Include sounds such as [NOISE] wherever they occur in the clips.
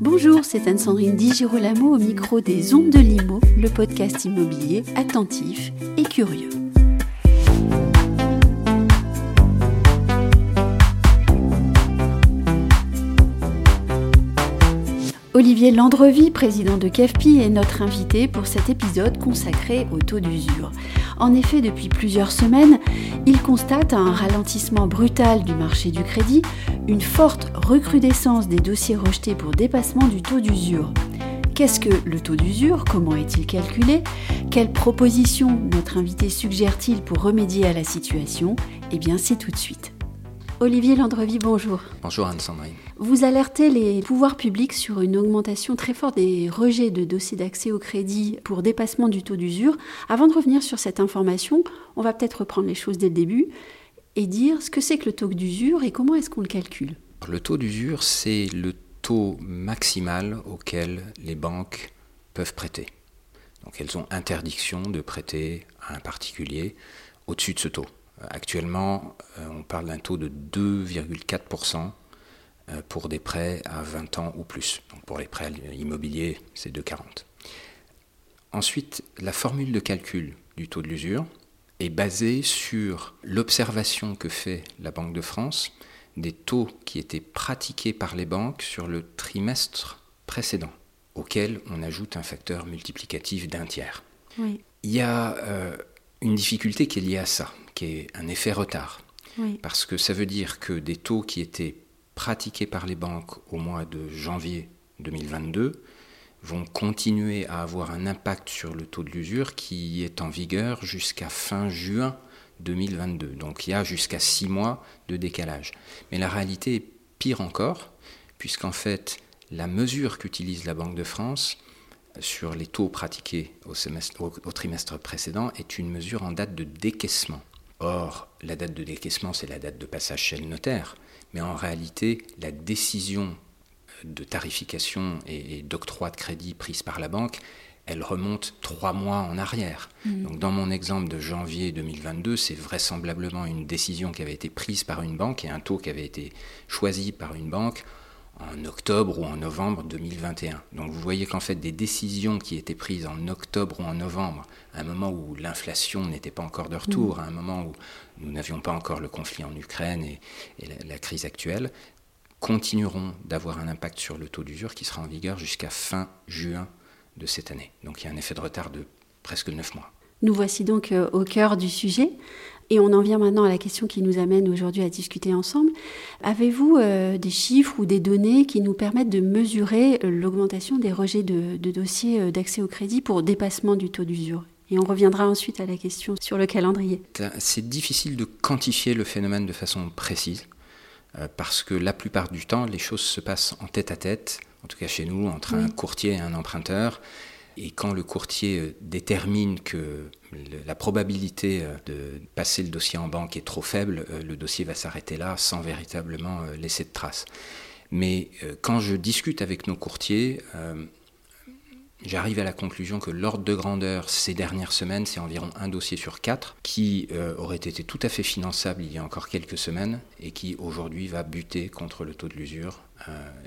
Bonjour, c'est Anne-Sandrine Di Girolamo au micro des Ondes de Limo, le podcast immobilier attentif et curieux. Olivier Landrevi, président de CAFPI, est notre invité pour cet épisode consacré au taux d'usure. En effet, depuis plusieurs semaines, il constate un ralentissement brutal du marché du crédit, une forte recrudescence des dossiers rejetés pour dépassement du taux d'usure. Qu'est-ce que le taux d'usure? Comment est-il calculé? Quelles propositions notre invité suggère-t-il pour remédier à la situation? Eh bien, c'est tout de suite. Olivier Landrevi, bonjour. Bonjour Anne-Sandrine. Vous alertez les pouvoirs publics sur une augmentation très forte des rejets de dossiers d'accès au crédit pour dépassement du taux d'usure. Avant de revenir sur cette information, on va peut-être reprendre les choses dès le début et dire ce que c'est que le taux d'usure et comment est-ce qu'on le calcule. Le taux d'usure, c'est le taux maximal auquel les banques peuvent prêter. Donc elles ont interdiction de prêter à un particulier au-dessus de ce taux. Actuellement, euh, on parle d'un taux de 2,4% euh, pour des prêts à 20 ans ou plus. Donc pour les prêts immobiliers, c'est 2,40. Ensuite, la formule de calcul du taux de l'usure est basée sur l'observation que fait la Banque de France des taux qui étaient pratiqués par les banques sur le trimestre précédent, auquel on ajoute un facteur multiplicatif d'un tiers. Il y a euh, une difficulté qui est liée à ça, qui est un effet retard. Parce que ça veut dire que des taux qui étaient pratiqués par les banques au mois de janvier 2022 vont continuer à avoir un impact sur le taux de l'usure qui est en vigueur jusqu'à fin juin 2022. Donc il y a jusqu'à six mois de décalage. Mais la réalité est pire encore, puisqu'en fait, la mesure qu'utilise la Banque de France sur les taux pratiqués au, au, trimestre précédent est une mesure en date de décaissement. Or, la date de décaissement, c'est la date de passage chez le notaire, mais en réalité, la décision de tarification et, d'octroi de crédit prise par la banque, elle remonte trois mois en arrière. Mmh. Donc dans mon exemple de janvier 2022, c'est vraisemblablement une décision qui avait été prise par une banque et un taux qui avait été choisi par une banque en octobre ou en novembre 2021. Donc vous voyez qu'en fait des décisions qui étaient prises en octobre ou en novembre, à un moment où l'inflation n'était pas encore de retour, mmh. à un moment où nous n'avions pas encore le conflit en Ukraine et, la, crise actuelle, continueront d'avoir un impact sur le taux d'usure qui sera en vigueur jusqu'à fin juin de cette année. Donc il y a un effet de retard de presque 9 mois. Nous voici donc euh, au cœur du sujet. Et on en vient maintenant à la question qui nous amène aujourd'hui à discuter ensemble. Avez-vous euh, des chiffres ou des données qui nous permettent de mesurer euh, l'augmentation des rejets de, dossiers d'accès au crédit pour dépassement du taux d'usure? Et on reviendra ensuite à la question sur le calendrier. C'est difficile de quantifier le phénomène de façon précise, parce que la plupart du temps, les choses se passent en tête à tête, en tout cas chez nous, entre un courtier et un emprunteur. Et quand le courtier euh, détermine que la probabilité euh, de passer le dossier en banque est trop faible, euh, le dossier va s'arrêter là sans véritablement laisser de traces. Mais quand je discute avec nos courtiers, j'arrive à la conclusion que l'ordre de grandeur ces dernières semaines, c'est environ un dossier sur quatre qui aurait été tout à fait finançable il y a encore quelques semaines et qui aujourd'hui va buter contre le taux de l'usure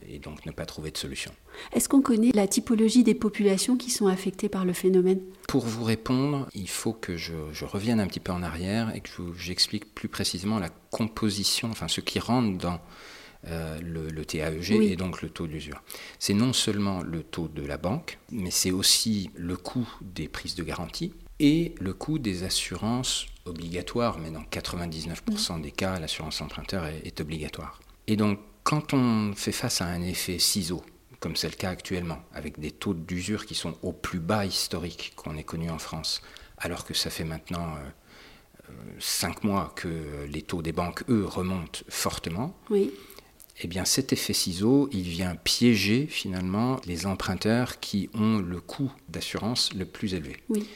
et donc ne pas trouver de solution. Est-ce qu'on connaît la typologie des populations qui sont affectées par le phénomène? Pour vous répondre, il faut que je, revienne un petit peu en arrière et que j'explique plus précisément la composition, enfin ce qui rentre dans euh, le, TAEG et donc le taux d'usure. C'est non seulement le taux de la banque, mais c'est aussi le coût des prises de garantie et le coût des assurances obligatoires, mais dans 99% des cas, l'assurance emprunteur est, est obligatoire. Et donc, quand on fait face à un effet ciseau, comme c'est le cas actuellement, avec des taux d'usure qui sont au plus bas historique qu'on ait connu en France, alors que ça fait maintenant euh, euh, cinq mois que les taux des banques, eux, remontent fortement. Oui. Eh bien, cet effet ciseau, il vient piéger finalement les emprunteurs qui ont le coût d'assurance le plus élevé. Oui.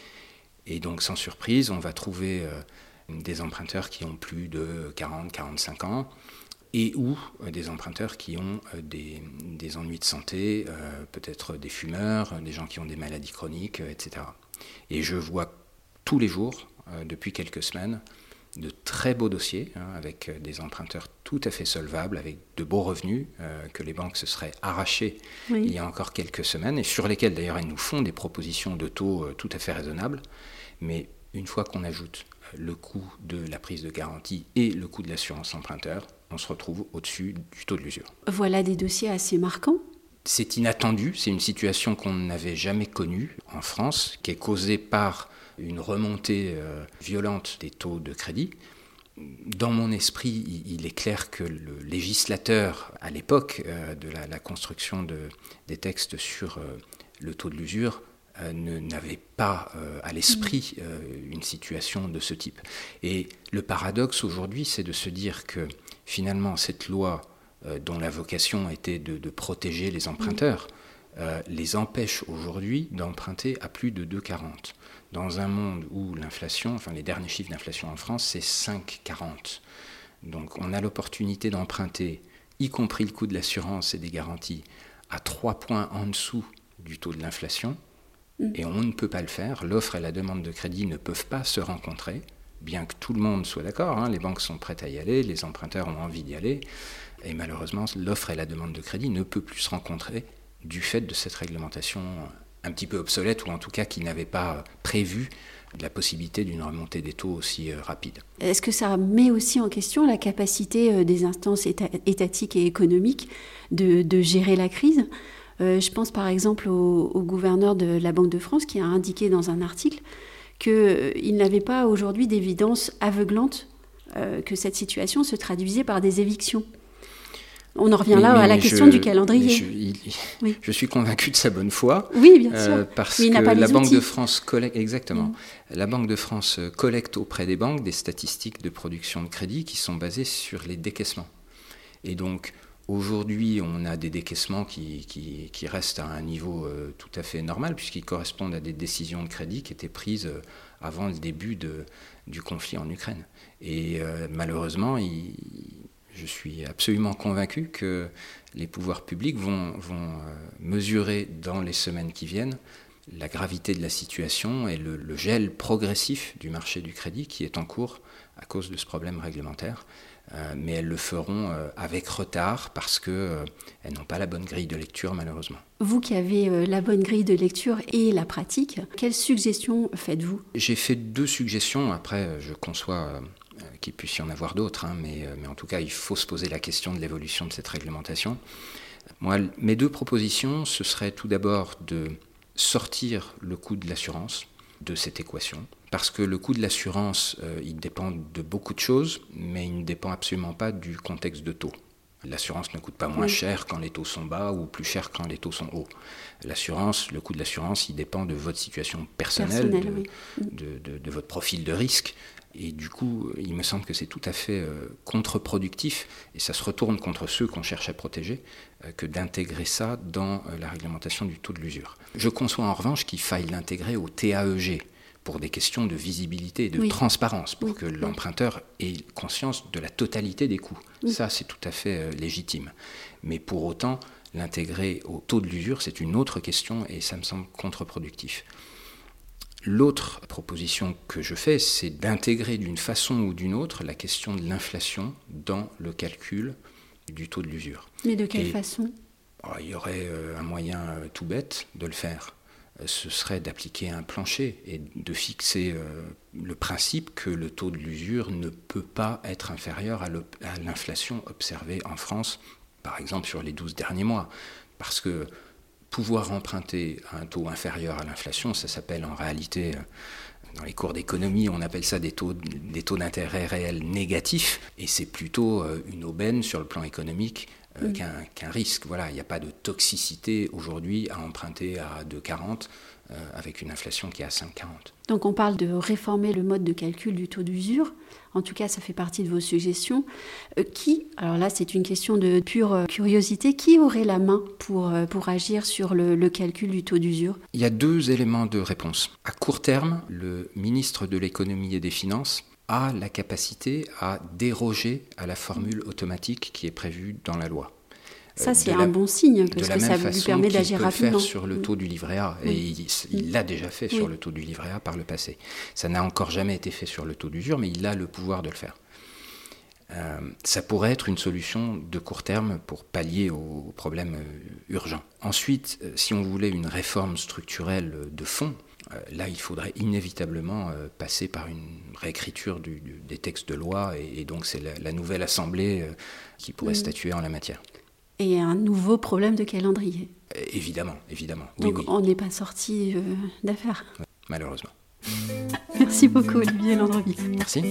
Et donc, sans surprise, on va trouver euh, des emprunteurs qui ont plus de 40, 45 ans, et ou euh, des emprunteurs qui ont euh, des, ennuis de santé, peut-être des fumeurs, des gens qui ont des maladies chroniques, etc. Et je vois tous les jours, depuis quelques semaines, de très beaux dossiers, hein, avec des emprunteurs tout à fait solvables, avec de beaux revenus que les banques se seraient arrachés il y a encore quelques semaines, et sur lesquels d'ailleurs elles nous font des propositions de taux tout à fait raisonnables. Mais une fois qu'on ajoute le coût de la prise de garantie et le coût de l'assurance emprunteur, on se retrouve au-dessus du taux de l'usure. Voilà des dossiers assez marquants. C'est inattendu, c'est une situation qu'on n'avait jamais connue en France, qui est causée par une remontée euh, violente des taux de crédit. Dans mon esprit, il est clair que le législateur, à l'époque euh, de la, construction des textes sur euh, le taux de l'usure, n'avait pas à l'esprit mm. une situation de ce type. Et le paradoxe aujourd'hui, c'est de se dire que finalement, cette loi dont la vocation était de, protéger les emprunteurs, les empêche aujourd'hui d'emprunter à plus de 2,40. Dans un monde où l'inflation, enfin les derniers chiffres d'inflation en France, c'est 5,40. Donc on a l'opportunité d'emprunter, y compris le coût de l'assurance et des garanties, à 3 points en dessous du taux de l'inflation. Et on ne peut pas le faire. L'offre et la demande de crédit ne peuvent pas se rencontrer, bien que tout le monde soit d'accord. Hein. les banques sont prêtes à y aller, les emprunteurs ont envie d'y aller. Et malheureusement, l'offre et la demande de crédit ne peuvent plus se rencontrer du fait de cette réglementation un petit peu obsolète, ou en tout cas qui n'avait pas prévu la possibilité d'une remontée des taux aussi euh, rapide. Est-ce que ça met aussi en question la capacité euh, des instances étatiques et économiques de gérer la crise? Euh, je pense par exemple au, gouverneur de la Banque de France qui a indiqué dans un article qu'il euh, n'avait pas aujourd'hui d'évidence aveuglante euh, que cette situation se traduisait par des évictions. On en revient là à la question du calendrier. Je, suis convaincu de sa bonne foi. Oui, bien sûr. parce que la Banque de France collecte exactement. Mm. La Banque de France collecte auprès des banques des statistiques de production de crédit qui sont basées sur les décaissements. Et donc, Aujourd'hui, on a des décaissements qui, restent à un niveau euh, tout à fait normal, puisqu'ils correspondent à des décisions de crédit qui étaient prises euh, avant le début du conflit en Ukraine. Et euh, malheureusement, je suis absolument convaincu que les pouvoirs publics vont, mesurer dans les semaines qui viennent la gravité de la situation et le, gel progressif du marché du crédit qui est en cours à cause de ce problème réglementaire. Euh, mais elles le feront euh, avec retard parce qu'elles euh, n'ont pas la bonne grille de lecture malheureusement. Vous qui avez la bonne grille de lecture et la pratique, quelles suggestions faites-vous? J'ai fait deux suggestions, après je conçois qu'il puisse y en avoir d'autres, hein, mais, mais, en tout cas il faut se poser la question de l'évolution de cette réglementation. Moi, mes deux propositions, ce serait tout d'abord de sortir le coût de l'assurance de cette équation parce que le coût de l'assurance, euh, il dépend de beaucoup de choses, mais il ne dépend absolument pas du contexte de taux. L'assurance ne coûte pas moins cher quand les taux sont bas ou plus cher quand les taux sont hauts. L'assurance, le coût de l'assurance, il dépend de votre situation personnelle, de, votre profil de risque. Et du coup, il me semble que c'est tout à fait euh, contre-productif, et ça se retourne contre ceux qu'on cherche à protéger, euh, que d'intégrer ça dans la réglementation du taux de l'usure. Je conçois en revanche qu'il faille l'intégrer au TAEG, pour des questions de visibilité et de transparence, pour que l'emprunteur ait conscience de la totalité des coûts. Ça, c'est tout à fait euh, légitime. Mais pour autant, l'intégrer au taux de l'usure, c'est une autre question et ça me semble contre-productif. L'autre proposition que je fais, c'est d'intégrer d'une façon ou d'une autre la question de l'inflation dans le calcul du taux de l'usure. Mais de quelle façon? Oh, Il y aurait euh, un moyen euh, tout bête de le faire ce serait d'appliquer un plancher et de fixer euh, le principe que le taux de l'usure ne peut pas être inférieur à l'inflation observée en France, par exemple sur les 12 derniers mois. Parce que pouvoir emprunter à un taux inférieur à l'inflation, ça s'appelle en réalité, euh, dans les cours d'économie, on appelle ça des taux, des taux d'intérêt réels négatifs, et c'est plutôt euh, une aubaine sur le plan économique euh, qu'un risque. Voilà, il n'y a pas de toxicité aujourd'hui à emprunter à 2,40 euh, avec une inflation qui est à 5,40. Donc on parle de réformer le mode de calcul du taux d'usure. En tout cas, ça fait partie de vos suggestions. Euh, qui, alors là c'est une question de pure curiosité, qui aurait la main pour, pour agir sur le, le calcul du taux d'usure? Il y a deux éléments de réponse. À court terme, le ministre de l'économie et des finances a la capacité à déroger à la formule automatique qui est prévue dans la loi. Ça, c'est un bon signe, parce que ça lui permet d'agir rapidement. le faire sur le taux du livret A, et il l'a déjà fait sur le taux du livret A par le passé. Ça n'a encore jamais été fait sur le taux d'usure, mais il a le pouvoir de le faire. Euh, ça pourrait être une solution de court terme pour pallier aux problèmes euh, urgents. Ensuite, euh, si on voulait une réforme structurelle de fond, là, il faudrait inévitablement passer par une réécriture des textes de loi, et, donc c'est la, nouvelle Assemblée qui pourrait mm. statuer en la matière. Et un nouveau problème de calendrier. Évidemment, évidemment. Donc on n'est pas sorti d'affaire. Malheureusement. [LAUGHS] Merci beaucoup, Olivier Landrevi. Merci.